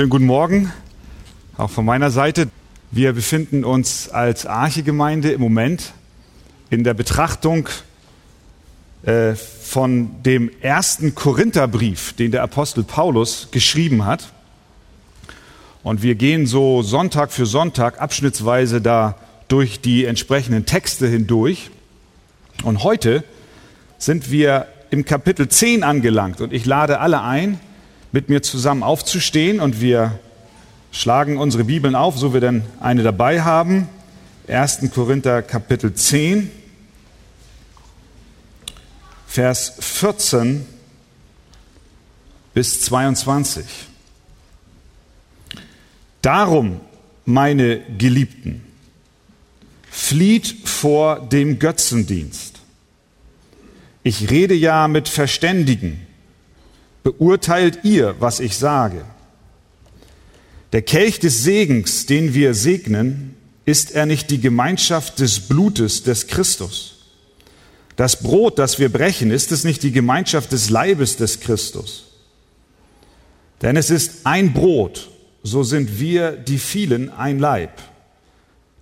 Schönen guten Morgen, auch von meiner Seite. Wir befinden uns als Archegemeinde im Moment in der Betrachtung äh, von dem ersten Korintherbrief, den der Apostel Paulus geschrieben hat. Und wir gehen so Sonntag für Sonntag abschnittsweise da durch die entsprechenden Texte hindurch. Und heute sind wir im Kapitel 10 angelangt und ich lade alle ein, mit mir zusammen aufzustehen und wir schlagen unsere Bibeln auf, so wir denn eine dabei haben. 1. Korinther Kapitel 10, Vers 14 bis 22. Darum, meine Geliebten, flieht vor dem Götzendienst. Ich rede ja mit Verständigen beurteilt ihr, was ich sage. Der Kelch des Segens, den wir segnen, ist er nicht die Gemeinschaft des Blutes des Christus? Das Brot, das wir brechen, ist es nicht die Gemeinschaft des Leibes des Christus? Denn es ist ein Brot, so sind wir die vielen ein Leib.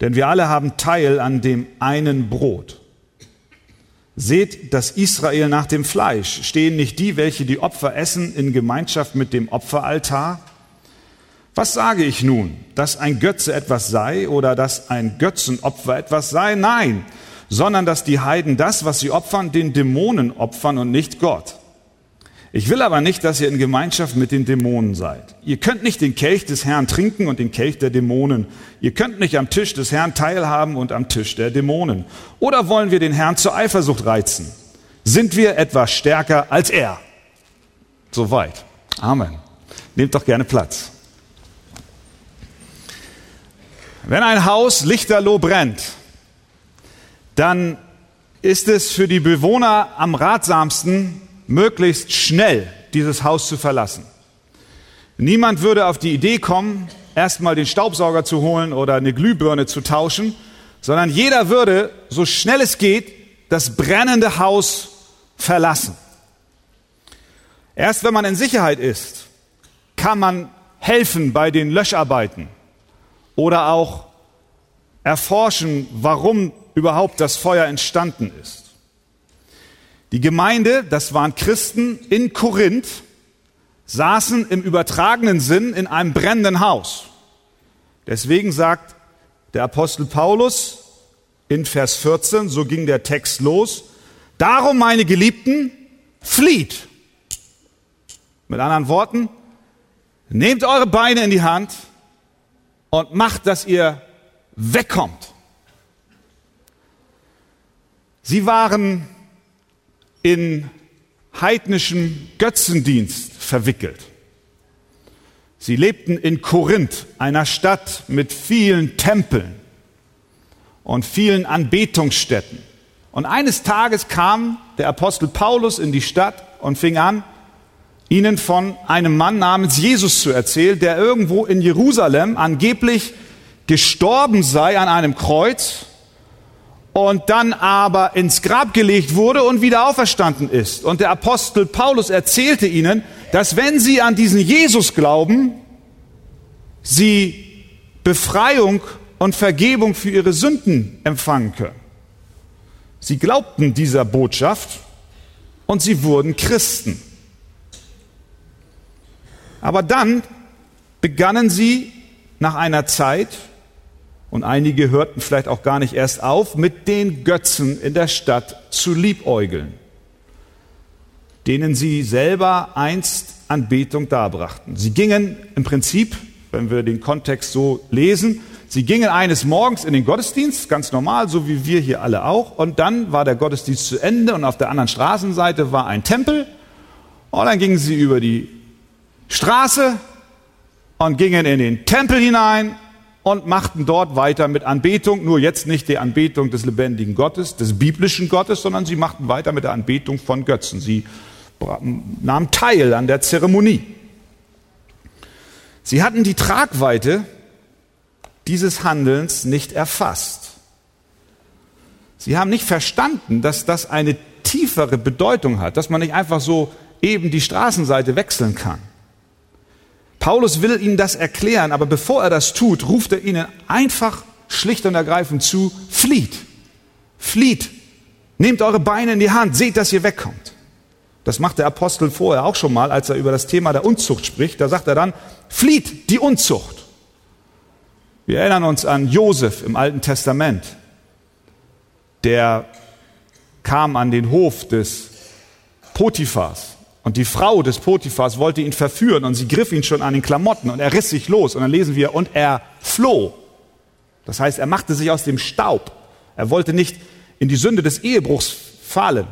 Denn wir alle haben Teil an dem einen Brot. Seht das Israel nach dem Fleisch. Stehen nicht die, welche die Opfer essen, in Gemeinschaft mit dem Opferaltar? Was sage ich nun? Dass ein Götze etwas sei oder dass ein Götzenopfer etwas sei? Nein, sondern dass die Heiden das, was sie opfern, den Dämonen opfern und nicht Gott. Ich will aber nicht, dass ihr in Gemeinschaft mit den Dämonen seid. Ihr könnt nicht den Kelch des Herrn trinken und den Kelch der Dämonen. Ihr könnt nicht am Tisch des Herrn teilhaben und am Tisch der Dämonen. Oder wollen wir den Herrn zur Eifersucht reizen? Sind wir etwas stärker als er? Soweit. Amen. Nehmt doch gerne Platz. Wenn ein Haus lichterloh brennt, dann ist es für die Bewohner am ratsamsten, möglichst schnell dieses Haus zu verlassen. Niemand würde auf die Idee kommen, erstmal den Staubsauger zu holen oder eine Glühbirne zu tauschen, sondern jeder würde, so schnell es geht, das brennende Haus verlassen. Erst wenn man in Sicherheit ist, kann man helfen bei den Löscharbeiten oder auch erforschen, warum überhaupt das Feuer entstanden ist. Die Gemeinde, das waren Christen in Korinth, saßen im übertragenen Sinn in einem brennenden Haus. Deswegen sagt der Apostel Paulus in Vers 14, so ging der Text los, darum meine Geliebten, flieht. Mit anderen Worten, nehmt eure Beine in die Hand und macht, dass ihr wegkommt. Sie waren in heidnischem Götzendienst verwickelt. Sie lebten in Korinth, einer Stadt mit vielen Tempeln und vielen Anbetungsstätten. Und eines Tages kam der Apostel Paulus in die Stadt und fing an, ihnen von einem Mann namens Jesus zu erzählen, der irgendwo in Jerusalem angeblich gestorben sei an einem Kreuz und dann aber ins Grab gelegt wurde und wieder auferstanden ist. Und der Apostel Paulus erzählte ihnen, dass wenn sie an diesen Jesus glauben, sie Befreiung und Vergebung für ihre Sünden empfangen können. Sie glaubten dieser Botschaft und sie wurden Christen. Aber dann begannen sie nach einer Zeit, und einige hörten vielleicht auch gar nicht erst auf, mit den Götzen in der Stadt zu liebäugeln, denen sie selber einst Anbetung darbrachten. Sie gingen im Prinzip, wenn wir den Kontext so lesen, sie gingen eines Morgens in den Gottesdienst, ganz normal, so wie wir hier alle auch, und dann war der Gottesdienst zu Ende und auf der anderen Straßenseite war ein Tempel, und dann gingen sie über die Straße und gingen in den Tempel hinein und machten dort weiter mit Anbetung, nur jetzt nicht die Anbetung des lebendigen Gottes, des biblischen Gottes, sondern sie machten weiter mit der Anbetung von Götzen. Sie nahmen teil an der Zeremonie. Sie hatten die Tragweite dieses Handelns nicht erfasst. Sie haben nicht verstanden, dass das eine tiefere Bedeutung hat, dass man nicht einfach so eben die Straßenseite wechseln kann. Paulus will ihnen das erklären, aber bevor er das tut, ruft er ihnen einfach schlicht und ergreifend zu, flieht, flieht, nehmt eure Beine in die Hand, seht, dass ihr wegkommt. Das macht der Apostel vorher auch schon mal, als er über das Thema der Unzucht spricht. Da sagt er dann, flieht die Unzucht. Wir erinnern uns an Josef im Alten Testament. Der kam an den Hof des Potiphas und die Frau des Potiphas wollte ihn verführen und sie griff ihn schon an den Klamotten und er riss sich los und dann lesen wir und er floh. Das heißt, er machte sich aus dem Staub. Er wollte nicht in die Sünde des Ehebruchs fallen.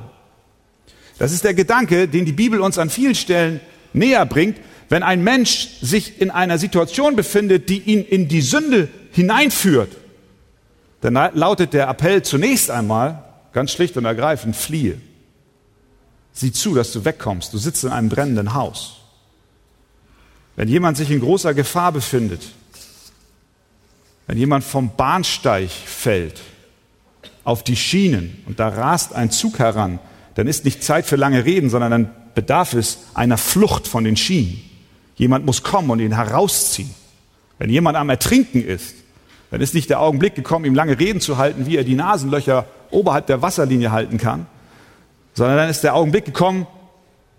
Das ist der Gedanke, den die Bibel uns an vielen Stellen näher bringt. Wenn ein Mensch sich in einer Situation befindet, die ihn in die Sünde hineinführt, dann lautet der Appell zunächst einmal ganz schlicht und ergreifend, fliehe. Sieh zu, dass du wegkommst. Du sitzt in einem brennenden Haus. Wenn jemand sich in großer Gefahr befindet, wenn jemand vom Bahnsteig fällt auf die Schienen und da rast ein Zug heran, dann ist nicht Zeit für lange Reden, sondern dann bedarf es einer Flucht von den Schienen. Jemand muss kommen und ihn herausziehen. Wenn jemand am Ertrinken ist, dann ist nicht der Augenblick gekommen, ihm lange Reden zu halten, wie er die Nasenlöcher oberhalb der Wasserlinie halten kann, sondern dann ist der Augenblick gekommen,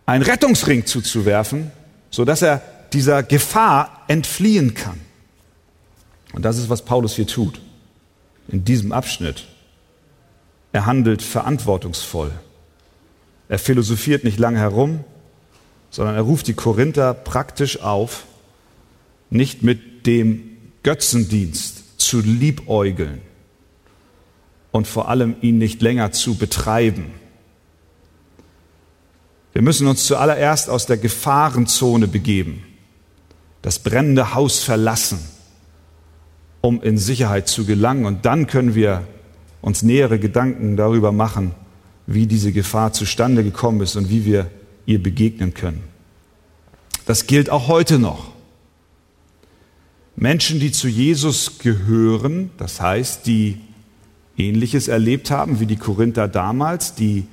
einen Rettungsring zuzuwerfen, sodass er dieser Gefahr entfliehen kann. Und das ist, was Paulus hier tut, in diesem Abschnitt. Er handelt verantwortungsvoll. Er philosophiert nicht lange herum, sondern er ruft die Korinther praktisch auf, nicht mit dem Götzendienst zu liebäugeln und vor allem ihn nicht länger zu betreiben. Wir müssen uns zuallererst aus der Gefahrenzone begeben, das brennende Haus verlassen um in Sicherheit zu gelangen. Und dann können wir uns nähere Gedanken darüber machen, wie diese Gefahr zustande gekommen ist und wie wir ihr begegnen können. Das gilt auch heute noch. Menschen, die zu Jesus gehören, das heißt, die Ähnliches erlebt haben wie die Korinther damals, die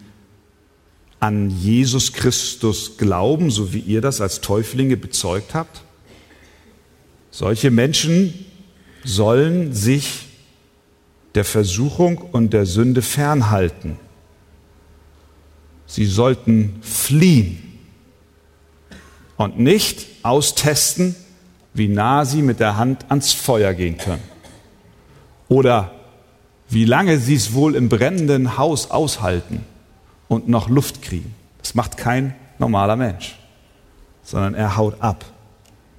an Jesus Christus glauben, so wie ihr das als Täuflinge bezeugt habt. Solche Menschen sollen sich der Versuchung und der Sünde fernhalten. Sie sollten fliehen und nicht austesten, wie nah sie mit der Hand ans Feuer gehen können. Oder wie lange sie es wohl im brennenden Haus aushalten und noch Luft kriegen. Das macht kein normaler Mensch, sondern er haut ab,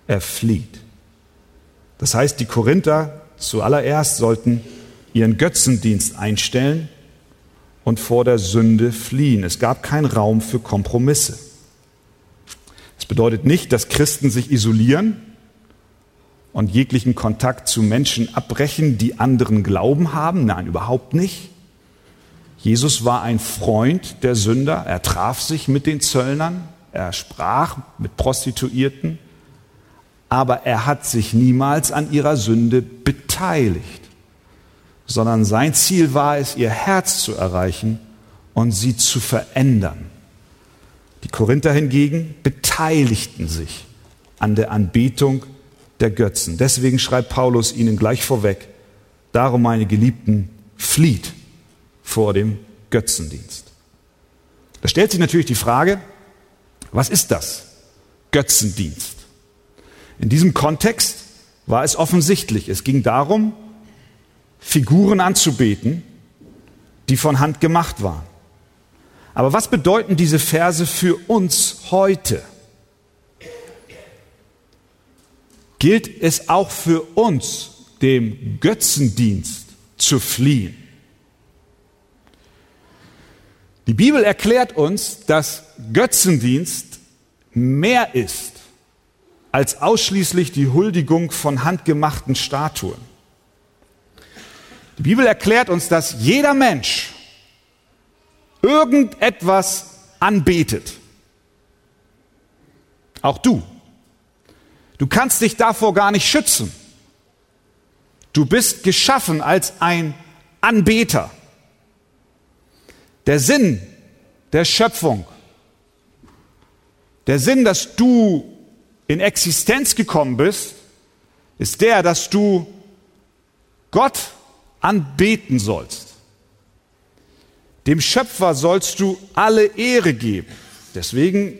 er flieht. Das heißt, die Korinther zuallererst sollten ihren Götzendienst einstellen und vor der Sünde fliehen. Es gab keinen Raum für Kompromisse. Es bedeutet nicht, dass Christen sich isolieren und jeglichen Kontakt zu Menschen abbrechen, die anderen Glauben haben. Nein, überhaupt nicht. Jesus war ein Freund der Sünder. Er traf sich mit den Zöllnern. Er sprach mit Prostituierten aber er hat sich niemals an ihrer Sünde beteiligt, sondern sein Ziel war es, ihr Herz zu erreichen und sie zu verändern. Die Korinther hingegen beteiligten sich an der Anbetung der Götzen. Deswegen schreibt Paulus ihnen gleich vorweg, darum meine Geliebten, flieht vor dem Götzendienst. Da stellt sich natürlich die Frage, was ist das? Götzendienst. In diesem Kontext war es offensichtlich. Es ging darum, Figuren anzubeten, die von Hand gemacht waren. Aber was bedeuten diese Verse für uns heute? Gilt es auch für uns, dem Götzendienst zu fliehen? Die Bibel erklärt uns, dass Götzendienst mehr ist als ausschließlich die Huldigung von handgemachten Statuen. Die Bibel erklärt uns, dass jeder Mensch irgendetwas anbetet. Auch du. Du kannst dich davor gar nicht schützen. Du bist geschaffen als ein Anbeter. Der Sinn der Schöpfung, der Sinn, dass du in Existenz gekommen bist, ist der, dass du Gott anbeten sollst. Dem Schöpfer sollst du alle Ehre geben. Deswegen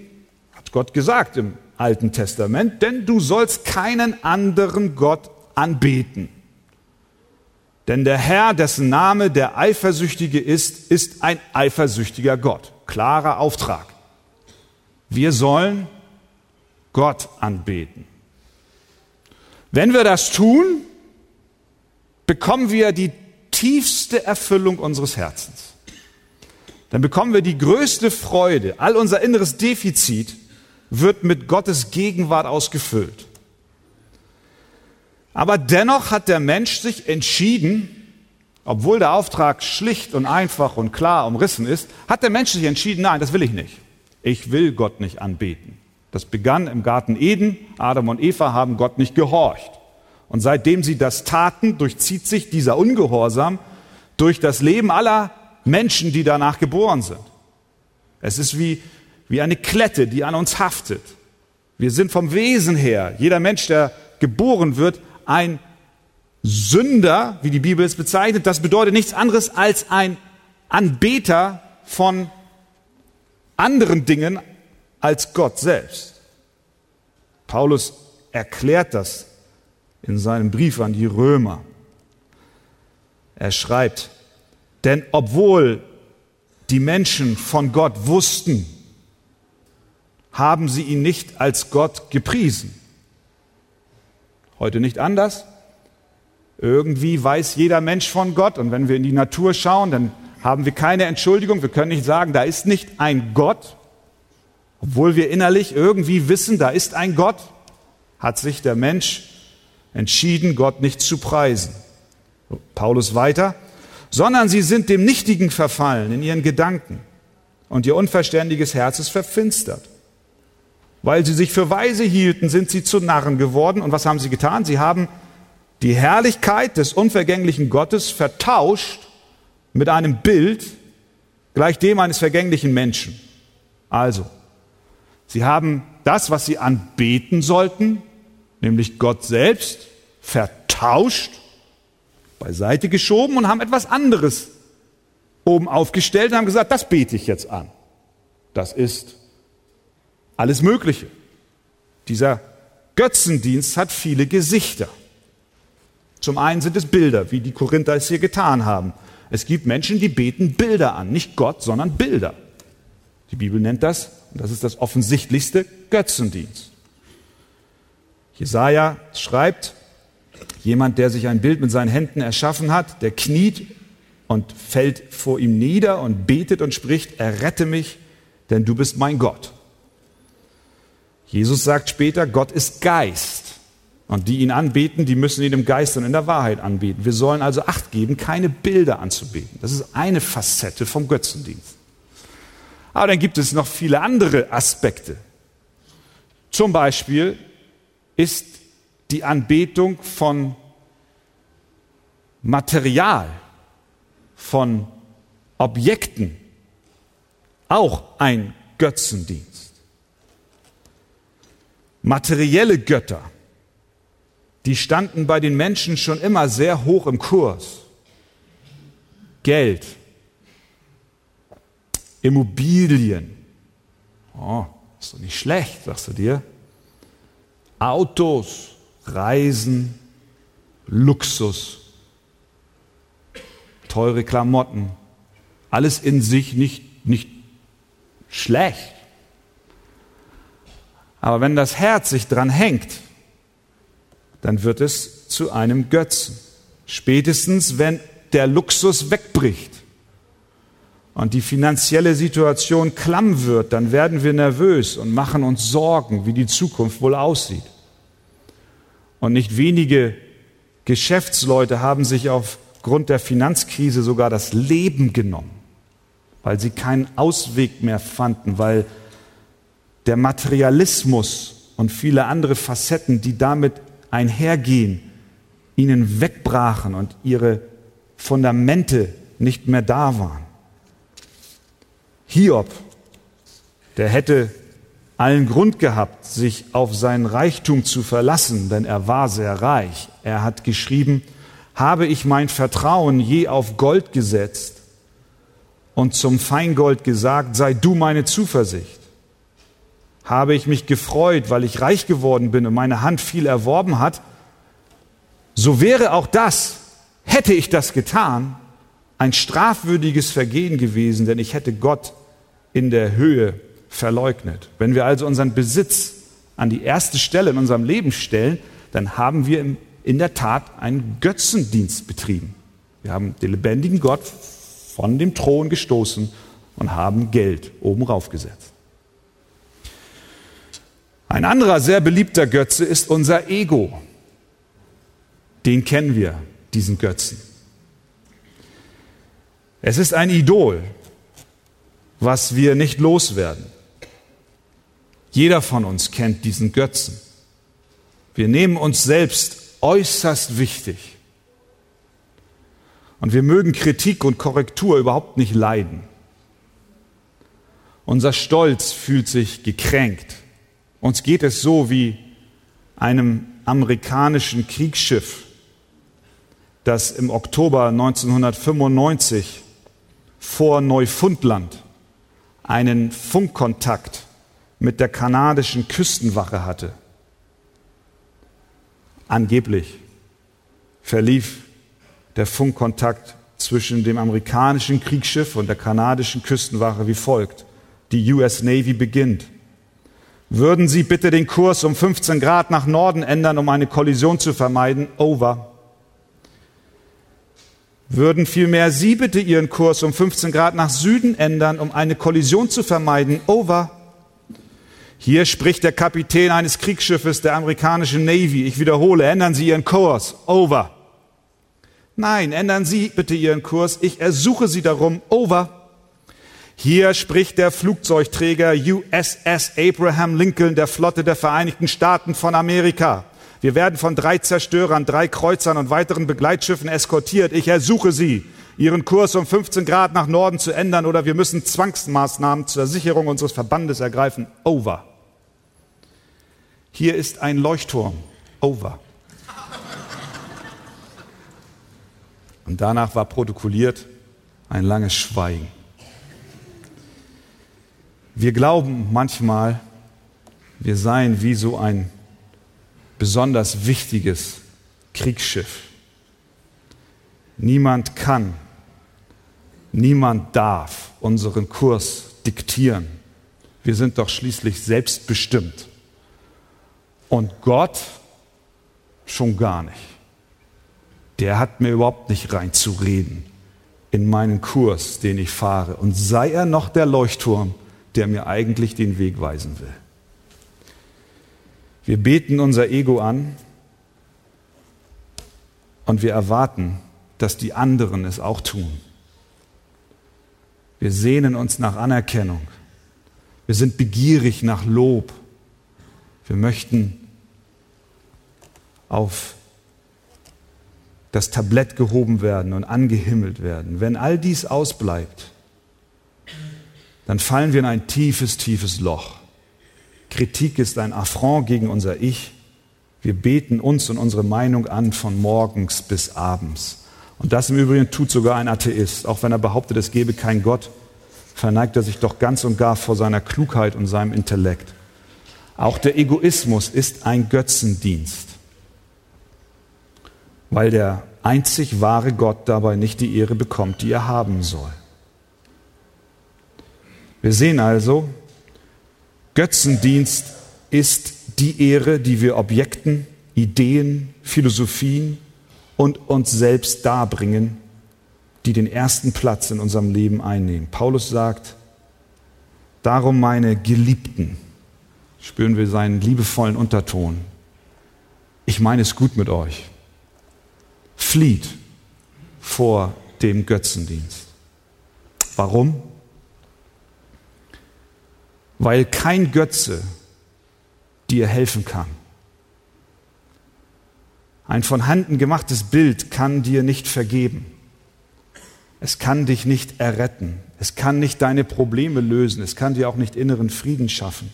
hat Gott gesagt im Alten Testament, denn du sollst keinen anderen Gott anbeten. Denn der Herr, dessen Name der Eifersüchtige ist, ist ein eifersüchtiger Gott. Klarer Auftrag. Wir sollen Gott anbeten. Wenn wir das tun, bekommen wir die tiefste Erfüllung unseres Herzens. Dann bekommen wir die größte Freude. All unser inneres Defizit wird mit Gottes Gegenwart ausgefüllt. Aber dennoch hat der Mensch sich entschieden, obwohl der Auftrag schlicht und einfach und klar umrissen ist, hat der Mensch sich entschieden, nein, das will ich nicht. Ich will Gott nicht anbeten. Das begann im Garten Eden. Adam und Eva haben Gott nicht gehorcht. Und seitdem sie das taten, durchzieht sich dieser Ungehorsam durch das Leben aller Menschen, die danach geboren sind. Es ist wie, wie eine Klette, die an uns haftet. Wir sind vom Wesen her, jeder Mensch, der geboren wird, ein Sünder, wie die Bibel es bezeichnet. Das bedeutet nichts anderes als ein Anbeter von anderen Dingen als Gott selbst. Paulus erklärt das in seinem Brief an die Römer. Er schreibt, denn obwohl die Menschen von Gott wussten, haben sie ihn nicht als Gott gepriesen. Heute nicht anders. Irgendwie weiß jeder Mensch von Gott und wenn wir in die Natur schauen, dann haben wir keine Entschuldigung. Wir können nicht sagen, da ist nicht ein Gott. Obwohl wir innerlich irgendwie wissen, da ist ein Gott, hat sich der Mensch entschieden, Gott nicht zu preisen. Paulus weiter, sondern sie sind dem Nichtigen verfallen in ihren Gedanken und ihr unverständiges Herz ist verfinstert. Weil sie sich für weise hielten, sind sie zu Narren geworden. Und was haben sie getan? Sie haben die Herrlichkeit des unvergänglichen Gottes vertauscht mit einem Bild gleich dem eines vergänglichen Menschen. Also, sie haben das, was sie anbeten sollten, nämlich Gott selbst, vertauscht beiseite geschoben und haben etwas anderes oben aufgestellt und haben gesagt, das bete ich jetzt an. Das ist alles Mögliche. Dieser Götzendienst hat viele Gesichter. Zum einen sind es Bilder, wie die Korinther es hier getan haben. Es gibt Menschen, die beten Bilder an, nicht Gott, sondern Bilder. Die Bibel nennt das, und das ist das offensichtlichste, Götzendienst. Jesaja schreibt, Jemand, der sich ein Bild mit seinen Händen erschaffen hat, der kniet und fällt vor ihm nieder und betet und spricht, errette mich, denn du bist mein Gott. Jesus sagt später, Gott ist Geist. Und die ihn anbeten, die müssen ihn im Geist und in der Wahrheit anbeten. Wir sollen also Acht geben, keine Bilder anzubeten. Das ist eine Facette vom Götzendienst. Aber dann gibt es noch viele andere Aspekte. Zum Beispiel ist die Anbetung von Material, von Objekten, auch ein Götzendienst. Materielle Götter, die standen bei den Menschen schon immer sehr hoch im Kurs. Geld, Immobilien, oh, ist doch nicht schlecht, sagst du dir. Autos, Reisen, Luxus, teure Klamotten, alles in sich nicht, nicht schlecht. Aber wenn das Herz sich dran hängt, dann wird es zu einem Götzen. Spätestens, wenn der Luxus wegbricht und die finanzielle Situation klamm wird, dann werden wir nervös und machen uns Sorgen, wie die Zukunft wohl aussieht. Und nicht wenige Geschäftsleute haben sich aufgrund der Finanzkrise sogar das Leben genommen, weil sie keinen Ausweg mehr fanden, weil der Materialismus und viele andere Facetten, die damit einhergehen, ihnen wegbrachen und ihre Fundamente nicht mehr da waren. Hiob, der hätte allen Grund gehabt, sich auf seinen Reichtum zu verlassen, denn er war sehr reich. Er hat geschrieben, habe ich mein Vertrauen je auf Gold gesetzt und zum Feingold gesagt, sei du meine Zuversicht. Habe ich mich gefreut, weil ich reich geworden bin und meine Hand viel erworben hat, so wäre auch das, hätte ich das getan, ein strafwürdiges Vergehen gewesen, denn ich hätte Gott in der Höhe verleugnet. Wenn wir also unseren Besitz an die erste Stelle in unserem Leben stellen, dann haben wir in der Tat einen Götzendienst betrieben. Wir haben den lebendigen Gott von dem Thron gestoßen und haben Geld oben raufgesetzt. Ein anderer sehr beliebter Götze ist unser Ego. Den kennen wir, diesen Götzen. Es ist ein Idol, was wir nicht loswerden. Jeder von uns kennt diesen Götzen. Wir nehmen uns selbst äußerst wichtig. Und wir mögen Kritik und Korrektur überhaupt nicht leiden. Unser Stolz fühlt sich gekränkt. Uns geht es so wie einem amerikanischen Kriegsschiff, das im Oktober 1995 vor Neufundland einen Funkkontakt mit der kanadischen Küstenwache hatte. Angeblich verlief der Funkkontakt zwischen dem amerikanischen Kriegsschiff und der kanadischen Küstenwache wie folgt. Die US Navy beginnt. Würden Sie bitte den Kurs um 15 Grad nach Norden ändern, um eine Kollision zu vermeiden? Over. Würden vielmehr Sie bitte Ihren Kurs um 15 Grad nach Süden ändern, um eine Kollision zu vermeiden? Over. Hier spricht der Kapitän eines Kriegsschiffes der amerikanischen Navy. Ich wiederhole, ändern Sie Ihren Kurs. Over. Nein, ändern Sie bitte Ihren Kurs. Ich ersuche Sie darum. Over. Hier spricht der Flugzeugträger USS Abraham Lincoln der Flotte der Vereinigten Staaten von Amerika. Wir werden von drei Zerstörern, drei Kreuzern und weiteren Begleitschiffen eskortiert. Ich ersuche Sie, Ihren Kurs um 15 Grad nach Norden zu ändern oder wir müssen Zwangsmaßnahmen zur Sicherung unseres Verbandes ergreifen. Over. Hier ist ein Leuchtturm. Over. Und danach war protokolliert ein langes Schweigen. Wir glauben manchmal, wir seien wie so ein besonders wichtiges Kriegsschiff. Niemand kann, niemand darf unseren Kurs diktieren. Wir sind doch schließlich selbstbestimmt. Und Gott schon gar nicht. Der hat mir überhaupt nicht reinzureden in meinen Kurs, den ich fahre. Und sei er noch der Leuchtturm, der mir eigentlich den Weg weisen will. Wir beten unser Ego an und wir erwarten, dass die anderen es auch tun. Wir sehnen uns nach Anerkennung. Wir sind begierig nach Lob. Wir möchten auf das Tablett gehoben werden und angehimmelt werden. Wenn all dies ausbleibt, dann fallen wir in ein tiefes, tiefes Loch. Kritik ist ein Affront gegen unser Ich. Wir beten uns und unsere Meinung an von morgens bis abends. Und das im Übrigen tut sogar ein Atheist. Auch wenn er behauptet, es gebe keinen Gott, verneigt er sich doch ganz und gar vor seiner Klugheit und seinem Intellekt. Auch der Egoismus ist ein Götzendienst, weil der einzig wahre Gott dabei nicht die Ehre bekommt, die er haben soll. Wir sehen also, Götzendienst ist die Ehre, die wir Objekten, Ideen, Philosophien und uns selbst darbringen, die den ersten Platz in unserem Leben einnehmen. Paulus sagt, darum meine Geliebten, spüren wir seinen liebevollen Unterton. Ich meine es gut mit euch. Flieht vor dem Götzendienst. Warum? Weil kein Götze dir helfen kann. Ein von Handen gemachtes Bild kann dir nicht vergeben. Es kann dich nicht erretten. Es kann nicht deine Probleme lösen. Es kann dir auch nicht inneren Frieden schaffen.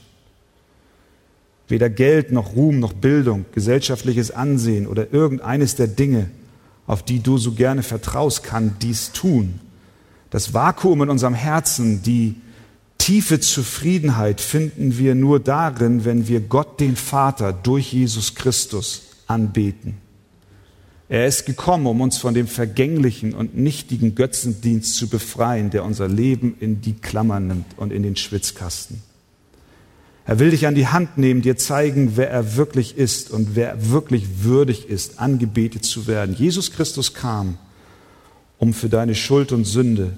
Weder Geld noch Ruhm noch Bildung, gesellschaftliches Ansehen oder irgendeines der Dinge, auf die du so gerne vertraust, kann dies tun. Das Vakuum in unserem Herzen, die tiefe Zufriedenheit finden wir nur darin, wenn wir Gott den Vater durch Jesus Christus anbeten. Er ist gekommen, um uns von dem vergänglichen und nichtigen Götzendienst zu befreien, der unser Leben in die Klammern nimmt und in den Schwitzkasten. Er will dich an die Hand nehmen, dir zeigen, wer er wirklich ist und wer wirklich würdig ist, angebetet zu werden. Jesus Christus kam, um für deine Schuld und Sünde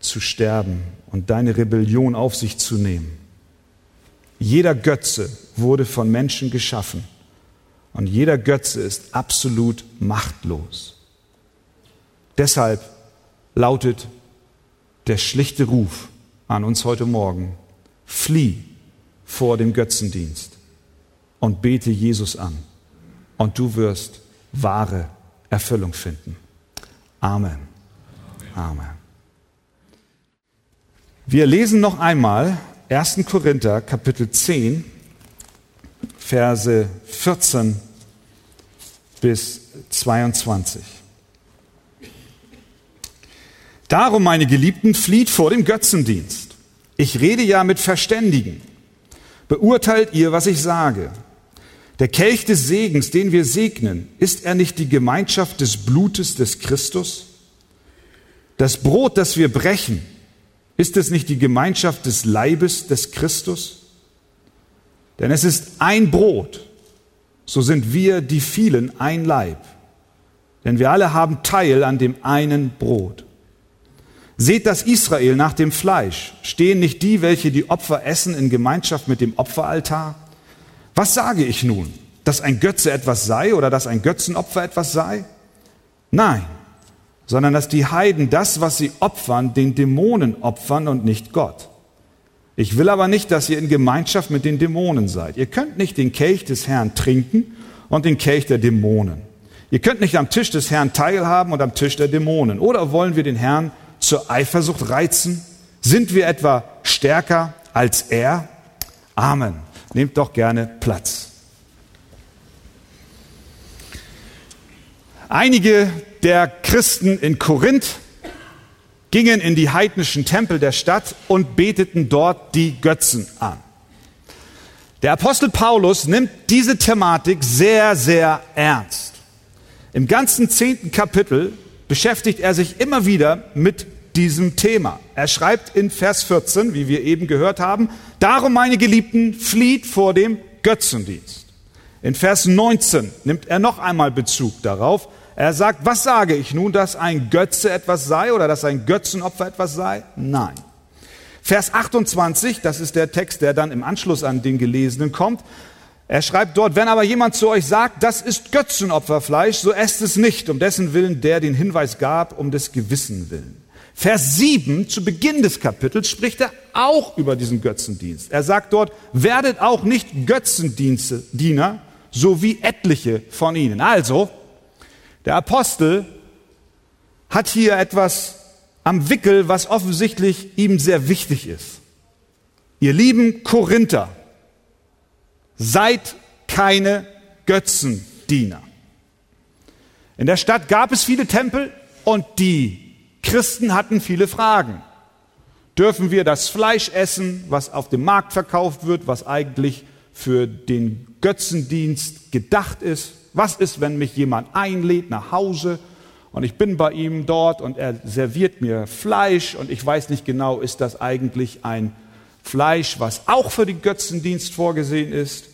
zu sterben und deine Rebellion auf sich zu nehmen. Jeder Götze wurde von Menschen geschaffen und jeder Götze ist absolut machtlos. Deshalb lautet der schlichte Ruf an uns heute Morgen, flieh vor dem Götzendienst und bete Jesus an und du wirst wahre Erfüllung finden. Amen. Amen. Wir lesen noch einmal 1. Korinther Kapitel 10 Verse 14 bis 22. Darum, meine Geliebten, flieht vor dem Götzendienst. Ich rede ja mit Verständigen. Beurteilt ihr, was ich sage. Der Kelch des Segens, den wir segnen, ist er nicht die Gemeinschaft des Blutes des Christus? Das Brot, das wir brechen, ist es nicht die Gemeinschaft des Leibes des Christus? Denn es ist ein Brot, so sind wir die vielen ein Leib. Denn wir alle haben Teil an dem einen Brot. Seht das Israel nach dem Fleisch. Stehen nicht die, welche die Opfer essen, in Gemeinschaft mit dem Opferaltar? Was sage ich nun? Dass ein Götze etwas sei oder dass ein Götzenopfer etwas sei? Nein, sondern dass die Heiden das, was sie opfern, den Dämonen opfern und nicht Gott. Ich will aber nicht, dass ihr in Gemeinschaft mit den Dämonen seid. Ihr könnt nicht den Kelch des Herrn trinken und den Kelch der Dämonen. Ihr könnt nicht am Tisch des Herrn teilhaben und am Tisch der Dämonen. Oder wollen wir den Herrn zur Eifersucht reizen? Sind wir etwa stärker als er? Amen. Nehmt doch gerne Platz. Einige der Christen in Korinth gingen in die heidnischen Tempel der Stadt und beteten dort die Götzen an. Der Apostel Paulus nimmt diese Thematik sehr, sehr ernst. Im ganzen zehnten Kapitel beschäftigt er sich immer wieder mit diesem Thema. Er schreibt in Vers 14, wie wir eben gehört haben, Darum, meine Geliebten, flieht vor dem Götzendienst. In Vers 19 nimmt er noch einmal Bezug darauf, er sagt, was sage ich nun, dass ein Götze etwas sei oder dass ein Götzenopfer etwas sei? Nein. Vers 28, das ist der Text, der dann im Anschluss an den Gelesenen kommt. Er schreibt dort, wenn aber jemand zu euch sagt, das ist Götzenopferfleisch, so esst es nicht, um dessen Willen der den Hinweis gab, um des Gewissen willen. Vers 7, zu Beginn des Kapitels, spricht er auch über diesen Götzendienst. Er sagt dort, werdet auch nicht Götzendiener, so wie etliche von ihnen. Also, der Apostel hat hier etwas am Wickel, was offensichtlich ihm sehr wichtig ist. Ihr lieben Korinther, seid keine Götzendiener. In der Stadt gab es viele Tempel und die Christen hatten viele Fragen. Dürfen wir das Fleisch essen, was auf dem Markt verkauft wird, was eigentlich für den Götzendienst gedacht ist? Was ist, wenn mich jemand einlädt nach Hause und ich bin bei ihm dort und er serviert mir Fleisch und ich weiß nicht genau, ist das eigentlich ein Fleisch, was auch für den Götzendienst vorgesehen ist?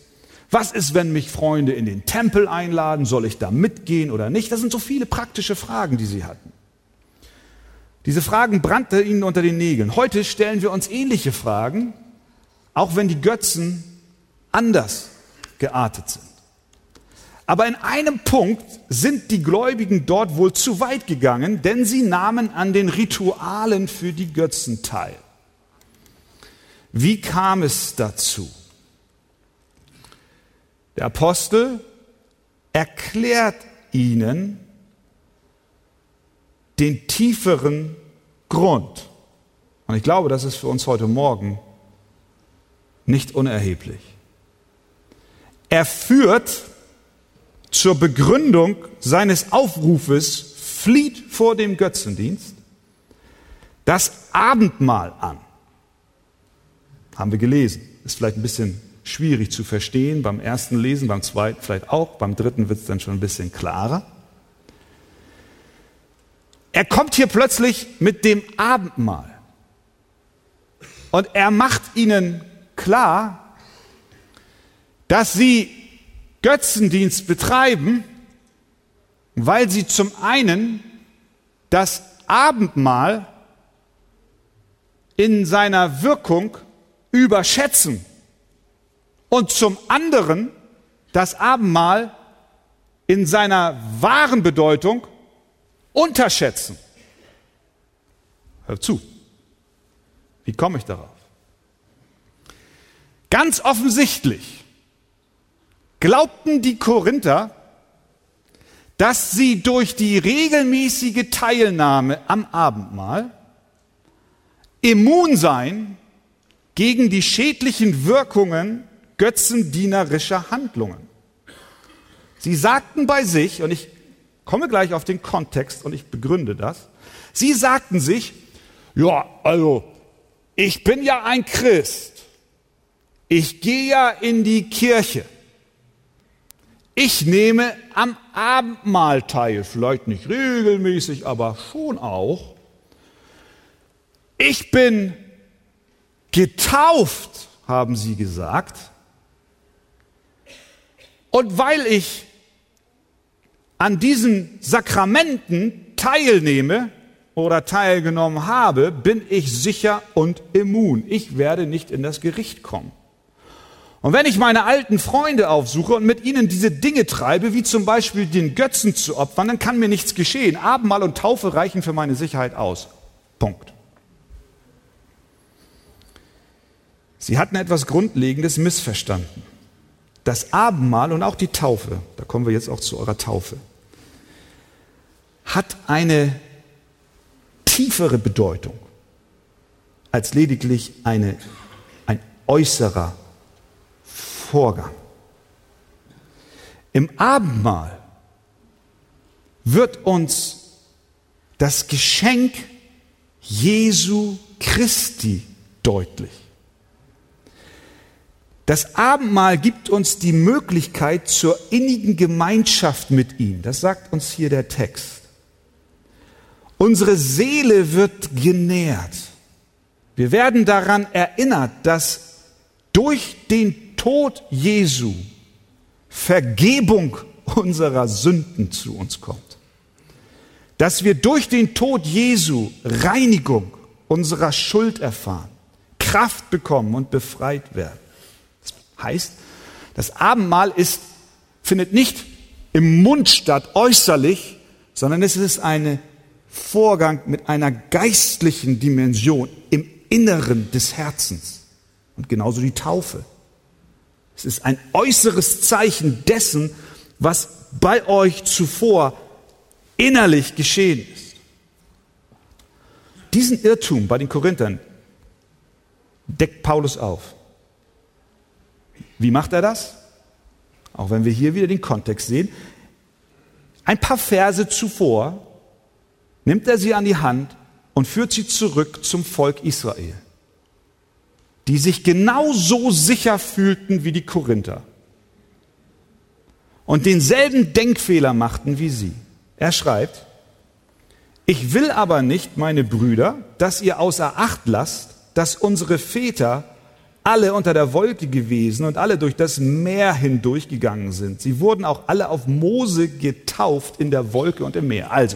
Was ist, wenn mich Freunde in den Tempel einladen? Soll ich da mitgehen oder nicht? Das sind so viele praktische Fragen, die sie hatten. Diese Fragen brannten ihnen unter den Nägeln. Heute stellen wir uns ähnliche Fragen, auch wenn die Götzen anders geartet sind. Aber in einem Punkt sind die Gläubigen dort wohl zu weit gegangen, denn sie nahmen an den Ritualen für die Götzen teil. Wie kam es dazu? Der Apostel erklärt ihnen den tieferen Grund. Und ich glaube, das ist für uns heute Morgen nicht unerheblich. Er führt zur Begründung seines Aufrufes, flieht vor dem Götzendienst, das Abendmahl an. Haben wir gelesen. Ist vielleicht ein bisschen schwierig zu verstehen beim ersten Lesen, beim zweiten vielleicht auch, beim dritten wird es dann schon ein bisschen klarer. Er kommt hier plötzlich mit dem Abendmahl. Und er macht ihnen klar, dass sie Götzendienst betreiben, weil sie zum einen das Abendmahl in seiner Wirkung überschätzen und zum anderen das Abendmahl in seiner wahren Bedeutung unterschätzen. Hör zu. Wie komme ich darauf? Ganz offensichtlich glaubten die Korinther, dass sie durch die regelmäßige Teilnahme am Abendmahl immun seien gegen die schädlichen Wirkungen götzendienerischer Handlungen. Sie sagten bei sich, und ich komme gleich auf den Kontext und ich begründe das, sie sagten sich, ja, also, ich bin ja ein Christ. Ich gehe ja in die Kirche. Ich nehme am Abendmahl teil, vielleicht nicht regelmäßig, aber schon auch. Ich bin getauft, haben sie gesagt. Und weil ich an diesen Sakramenten teilnehme oder teilgenommen habe, bin ich sicher und immun. Ich werde nicht in das Gericht kommen. Und wenn ich meine alten Freunde aufsuche und mit ihnen diese Dinge treibe, wie zum Beispiel den Götzen zu opfern, dann kann mir nichts geschehen. Abendmahl und Taufe reichen für meine Sicherheit aus. Punkt. Sie hatten etwas Grundlegendes missverstanden. Das Abendmahl und auch die Taufe, da kommen wir jetzt auch zu eurer Taufe, hat eine tiefere Bedeutung als lediglich eine, ein äußerer Vorgang. Im Abendmahl wird uns das Geschenk Jesu Christi deutlich. Das Abendmahl gibt uns die Möglichkeit zur innigen Gemeinschaft mit ihm. Das sagt uns hier der Text. Unsere Seele wird genährt. Wir werden daran erinnert, dass durch den Tod Jesu Vergebung unserer Sünden zu uns kommt. Dass wir durch den Tod Jesu Reinigung unserer Schuld erfahren, Kraft bekommen und befreit werden. Heißt, das Abendmahl ist, findet nicht im Mund statt, äußerlich, sondern es ist ein Vorgang mit einer geistlichen Dimension im Inneren des Herzens. Und genauso die Taufe. Es ist ein äußeres Zeichen dessen, was bei euch zuvor innerlich geschehen ist. Diesen Irrtum bei den Korinthern deckt Paulus auf. Wie macht er das? Auch wenn wir hier wieder den Kontext sehen. Ein paar Verse zuvor nimmt er sie an die Hand und führt sie zurück zum Volk Israel, die sich genauso sicher fühlten wie die Korinther und denselben Denkfehler machten wie sie. Er schreibt, ich will aber nicht, meine Brüder, dass ihr außer Acht lasst, dass unsere Väter alle unter der Wolke gewesen und alle durch das Meer hindurchgegangen sind. Sie wurden auch alle auf Mose getauft in der Wolke und im Meer. Also,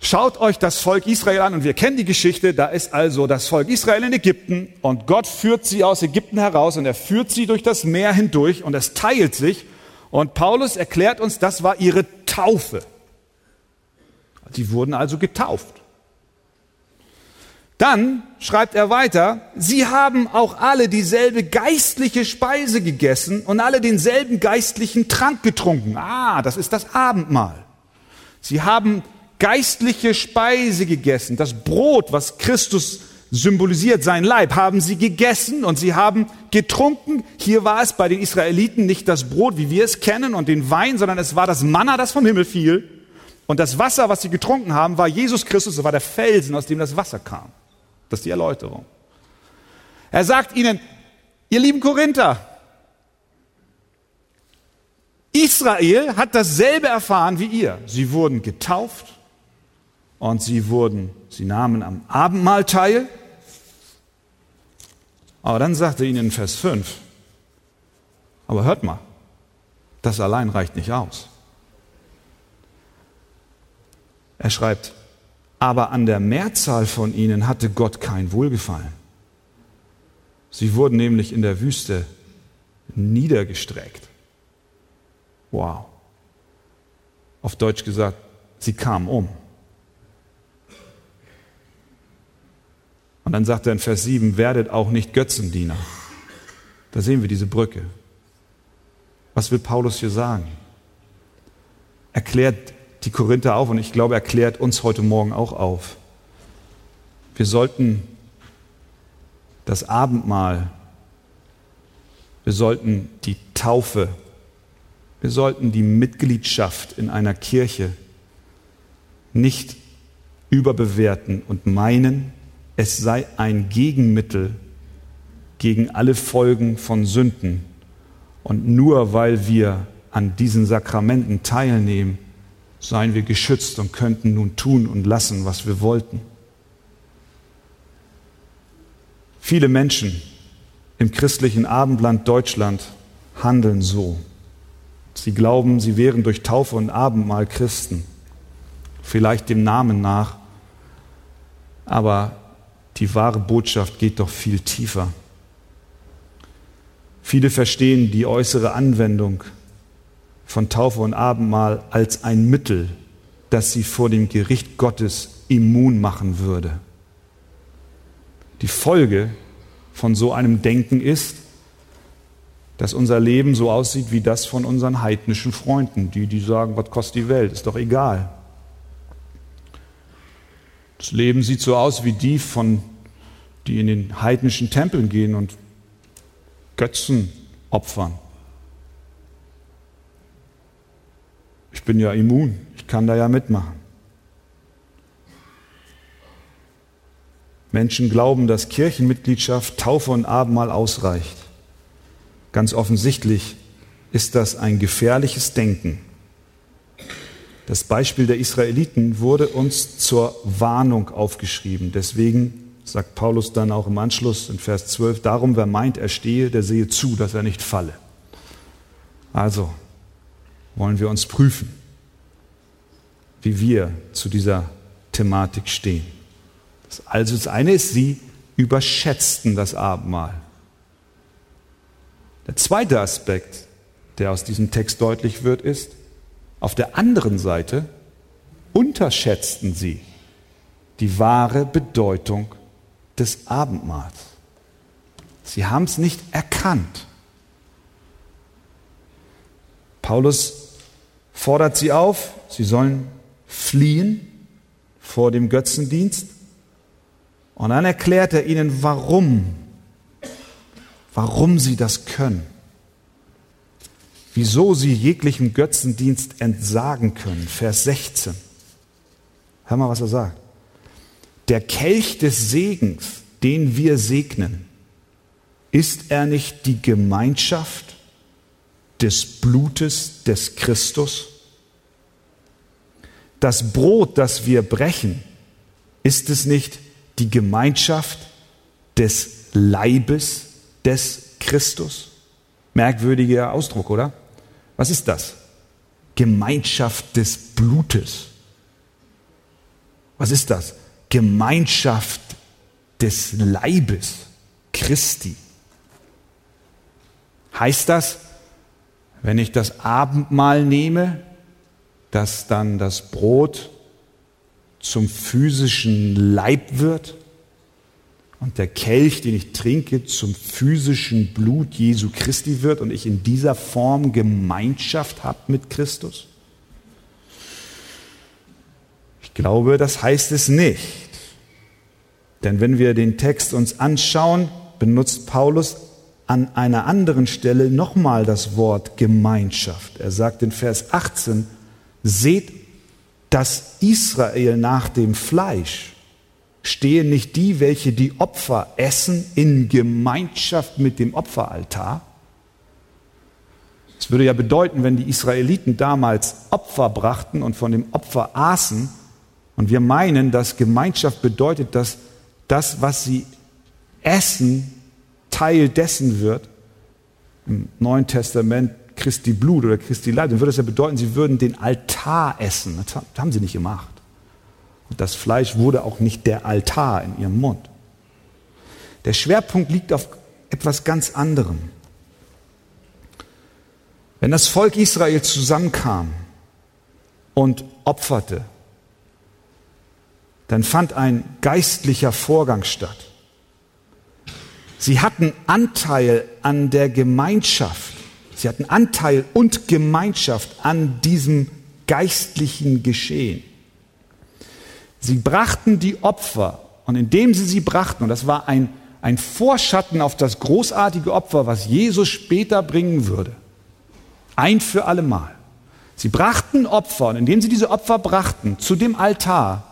schaut euch das Volk Israel an und wir kennen die Geschichte. Da ist also das Volk Israel in Ägypten und Gott führt sie aus Ägypten heraus und er führt sie durch das Meer hindurch und es teilt sich. Und Paulus erklärt uns, das war ihre Taufe. Sie wurden also getauft. Dann schreibt er weiter, sie haben auch alle dieselbe geistliche Speise gegessen und alle denselben geistlichen Trank getrunken. Ah, das ist das Abendmahl. Sie haben geistliche Speise gegessen, das Brot, was Christus symbolisiert sein Leib, haben sie gegessen und sie haben getrunken. Hier war es bei den Israeliten nicht das Brot, wie wir es kennen, und den Wein, sondern es war das Manna, das vom Himmel fiel. Und das Wasser, was sie getrunken haben, war Jesus Christus, es war der Felsen, aus dem das Wasser kam. Das ist die Erläuterung. Er sagt ihnen, ihr lieben Korinther, Israel hat dasselbe erfahren wie ihr. Sie wurden getauft und sie wurden, sie nahmen am Abendmahl teil aber dann sagt er ihnen Vers 5, aber hört mal, das allein reicht nicht aus. Er schreibt, aber an der Mehrzahl von ihnen hatte Gott kein Wohlgefallen. Sie wurden nämlich in der Wüste niedergestreckt. Wow. Auf Deutsch gesagt, sie kamen um. Und dann sagt er in Vers 7, werdet auch nicht Götzendiener. Da sehen wir diese Brücke. Was will Paulus hier sagen? Erklärt die Korinther auf und ich glaube, er klärt uns heute Morgen auch auf. Wir sollten das Abendmahl, wir sollten die Taufe, wir sollten die Mitgliedschaft in einer Kirche nicht überbewerten und meinen, es sei ein Gegenmittel gegen alle Folgen von Sünden. Und nur weil wir an diesen Sakramenten teilnehmen, seien wir geschützt und könnten nun tun und lassen, was wir wollten. Viele Menschen im christlichen Abendland Deutschland handeln so. Sie glauben, sie wären durch Taufe und Abendmahl Christen, vielleicht dem Namen nach, aber die wahre Botschaft geht doch viel tiefer. Viele verstehen die äußere Anwendung von Taufe und Abendmahl als ein Mittel, das sie vor dem Gericht Gottes immun machen würde. Die Folge von so einem Denken ist, dass unser Leben so aussieht wie das von unseren heidnischen Freunden, die, die sagen, was kostet die Welt, ist doch egal. Das Leben sieht so aus wie die von die in den heidnischen Tempeln gehen und Götzen opfern. Ich bin ja immun, ich kann da ja mitmachen. Menschen glauben, dass Kirchenmitgliedschaft, Taufe und Abendmahl ausreicht. Ganz offensichtlich ist das ein gefährliches Denken. Das Beispiel der Israeliten wurde uns zur Warnung aufgeschrieben. Deswegen sagt Paulus dann auch im Anschluss in Vers 12, darum wer meint, er stehe, der sehe zu, dass er nicht falle. Also wollen wir uns prüfen, wie wir zu dieser Thematik stehen. Also das eine ist, sie überschätzten das Abendmahl. Der zweite Aspekt, der aus diesem Text deutlich wird, ist, auf der anderen Seite unterschätzten sie die wahre Bedeutung des Abendmahls. Sie haben es nicht erkannt. Paulus fordert sie auf, sie sollen fliehen vor dem Götzendienst. Und dann erklärt er ihnen, warum, warum sie das können, wieso sie jeglichem Götzendienst entsagen können. Vers 16. Hör mal, was er sagt der Kelch des Segens, den wir segnen, ist er nicht die Gemeinschaft des Blutes des Christus? Das Brot, das wir brechen, ist es nicht die Gemeinschaft des Leibes des Christus? Merkwürdiger Ausdruck, oder? Was ist das? Gemeinschaft des Blutes. Was ist das? Gemeinschaft des Leibes Christi. Heißt das, wenn ich das Abendmahl nehme, dass dann das Brot zum physischen Leib wird und der Kelch, den ich trinke, zum physischen Blut Jesu Christi wird und ich in dieser Form Gemeinschaft habe mit Christus? Ich glaube, das heißt es nicht. Denn wenn wir den Text uns anschauen, benutzt Paulus an einer anderen Stelle nochmal das Wort Gemeinschaft. Er sagt in Vers 18, seht, dass Israel nach dem Fleisch stehen nicht die, welche die Opfer essen, in Gemeinschaft mit dem Opferaltar. Es würde ja bedeuten, wenn die Israeliten damals Opfer brachten und von dem Opfer aßen, und wir meinen, dass Gemeinschaft bedeutet, dass das, was sie essen, Teil dessen wird, im Neuen Testament Christi Blut oder Christi Leib, dann würde das ja bedeuten, sie würden den Altar essen. Das haben sie nicht gemacht. Und das Fleisch wurde auch nicht der Altar in ihrem Mund. Der Schwerpunkt liegt auf etwas ganz anderem. Wenn das Volk Israel zusammenkam und opferte, dann fand ein geistlicher Vorgang statt. Sie hatten Anteil an der Gemeinschaft. Sie hatten Anteil und Gemeinschaft an diesem geistlichen Geschehen. Sie brachten die Opfer und indem sie sie brachten, und das war ein, ein Vorschatten auf das großartige Opfer, was Jesus später bringen würde, ein für allemal. Sie brachten Opfer und indem sie diese Opfer brachten zu dem Altar,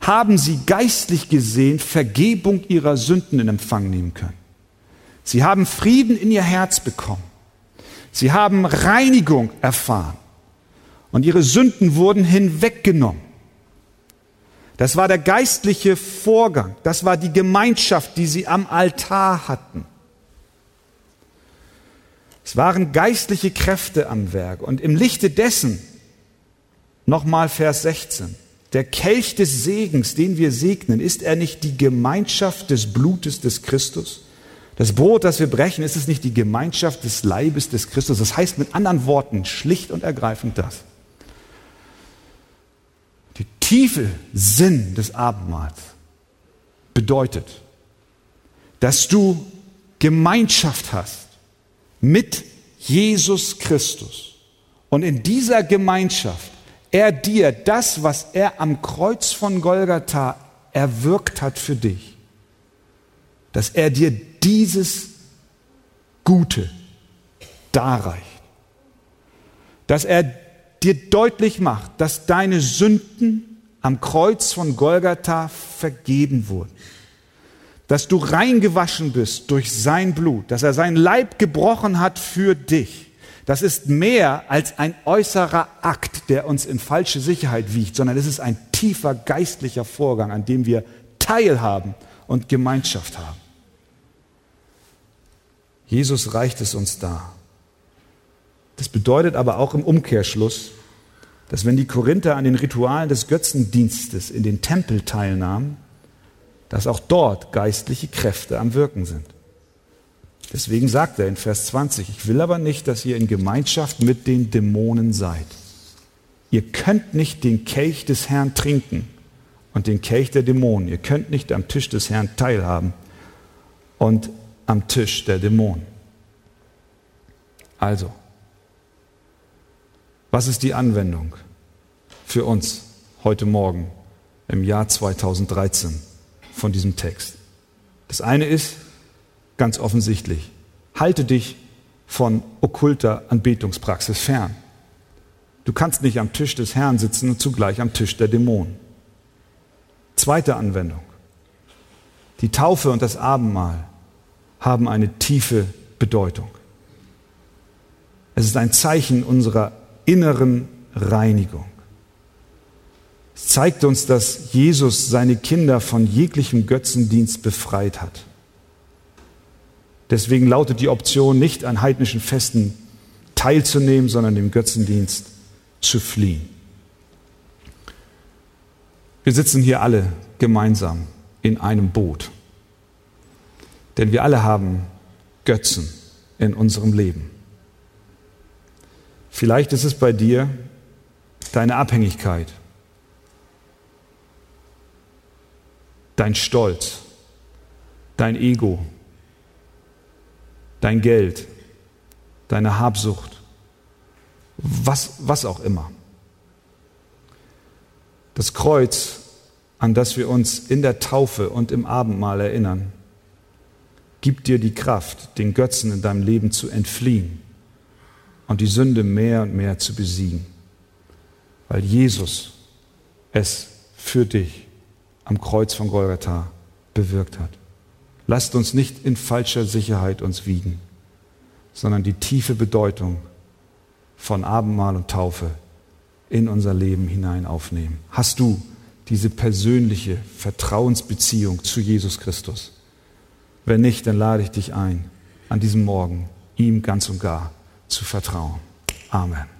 haben sie geistlich gesehen Vergebung ihrer Sünden in Empfang nehmen können. Sie haben Frieden in ihr Herz bekommen. Sie haben Reinigung erfahren. Und ihre Sünden wurden hinweggenommen. Das war der geistliche Vorgang. Das war die Gemeinschaft, die sie am Altar hatten. Es waren geistliche Kräfte am Werk. Und im Lichte dessen, nochmal Vers 16, der Kelch des Segens, den wir segnen, ist er nicht die Gemeinschaft des Blutes des Christus? Das Brot, das wir brechen, ist es nicht die Gemeinschaft des Leibes des Christus? Das heißt mit anderen Worten schlicht und ergreifend das tiefe Sinn des Abendmahls bedeutet, dass du Gemeinschaft hast mit Jesus Christus. Und in dieser Gemeinschaft er dir das, was er am Kreuz von Golgatha erwirkt hat für dich, dass er dir dieses Gute darreicht, dass er dir deutlich macht, dass deine Sünden am Kreuz von Golgatha vergeben wurden. Dass du reingewaschen bist durch sein Blut, dass er sein Leib gebrochen hat für dich. Das ist mehr als ein äußerer Akt, der uns in falsche Sicherheit wiegt, sondern es ist ein tiefer geistlicher Vorgang, an dem wir teilhaben und Gemeinschaft haben. Jesus reicht es uns da. Das bedeutet aber auch im Umkehrschluss, dass wenn die Korinther an den Ritualen des Götzendienstes in den Tempel teilnahmen, dass auch dort geistliche Kräfte am Wirken sind. Deswegen sagt er in Vers 20, ich will aber nicht, dass ihr in Gemeinschaft mit den Dämonen seid. Ihr könnt nicht den Kelch des Herrn trinken und den Kelch der Dämonen. Ihr könnt nicht am Tisch des Herrn teilhaben und am Tisch der Dämonen. Also, was ist die Anwendung für uns heute Morgen im Jahr 2013 von diesem Text? Das eine ist ganz offensichtlich, halte dich von okkulter Anbetungspraxis fern. Du kannst nicht am Tisch des Herrn sitzen und zugleich am Tisch der Dämonen. Zweite Anwendung. Die Taufe und das Abendmahl haben eine tiefe Bedeutung. Es ist ein Zeichen unserer inneren Reinigung. Es zeigt uns, dass Jesus seine Kinder von jeglichem Götzendienst befreit hat. Deswegen lautet die Option nicht an heidnischen Festen teilzunehmen, sondern dem Götzendienst zu fliehen. Wir sitzen hier alle gemeinsam in einem Boot, denn wir alle haben Götzen in unserem Leben. Vielleicht ist es bei dir deine Abhängigkeit, dein Stolz, dein Ego, dein Geld, deine Habsucht, was, was auch immer. Das Kreuz an das wir uns in der Taufe und im Abendmahl erinnern, gibt dir die Kraft, den Götzen in deinem Leben zu entfliehen und die Sünde mehr und mehr zu besiegen, weil Jesus es für dich am Kreuz von Golgatha bewirkt hat. Lasst uns nicht in falscher Sicherheit uns wiegen, sondern die tiefe Bedeutung von Abendmahl und Taufe in unser Leben hinein aufnehmen. Hast du diese persönliche Vertrauensbeziehung zu Jesus Christus? Wenn nicht, dann lade ich dich ein, an diesem Morgen ihm ganz und gar zu vertrauen. Amen.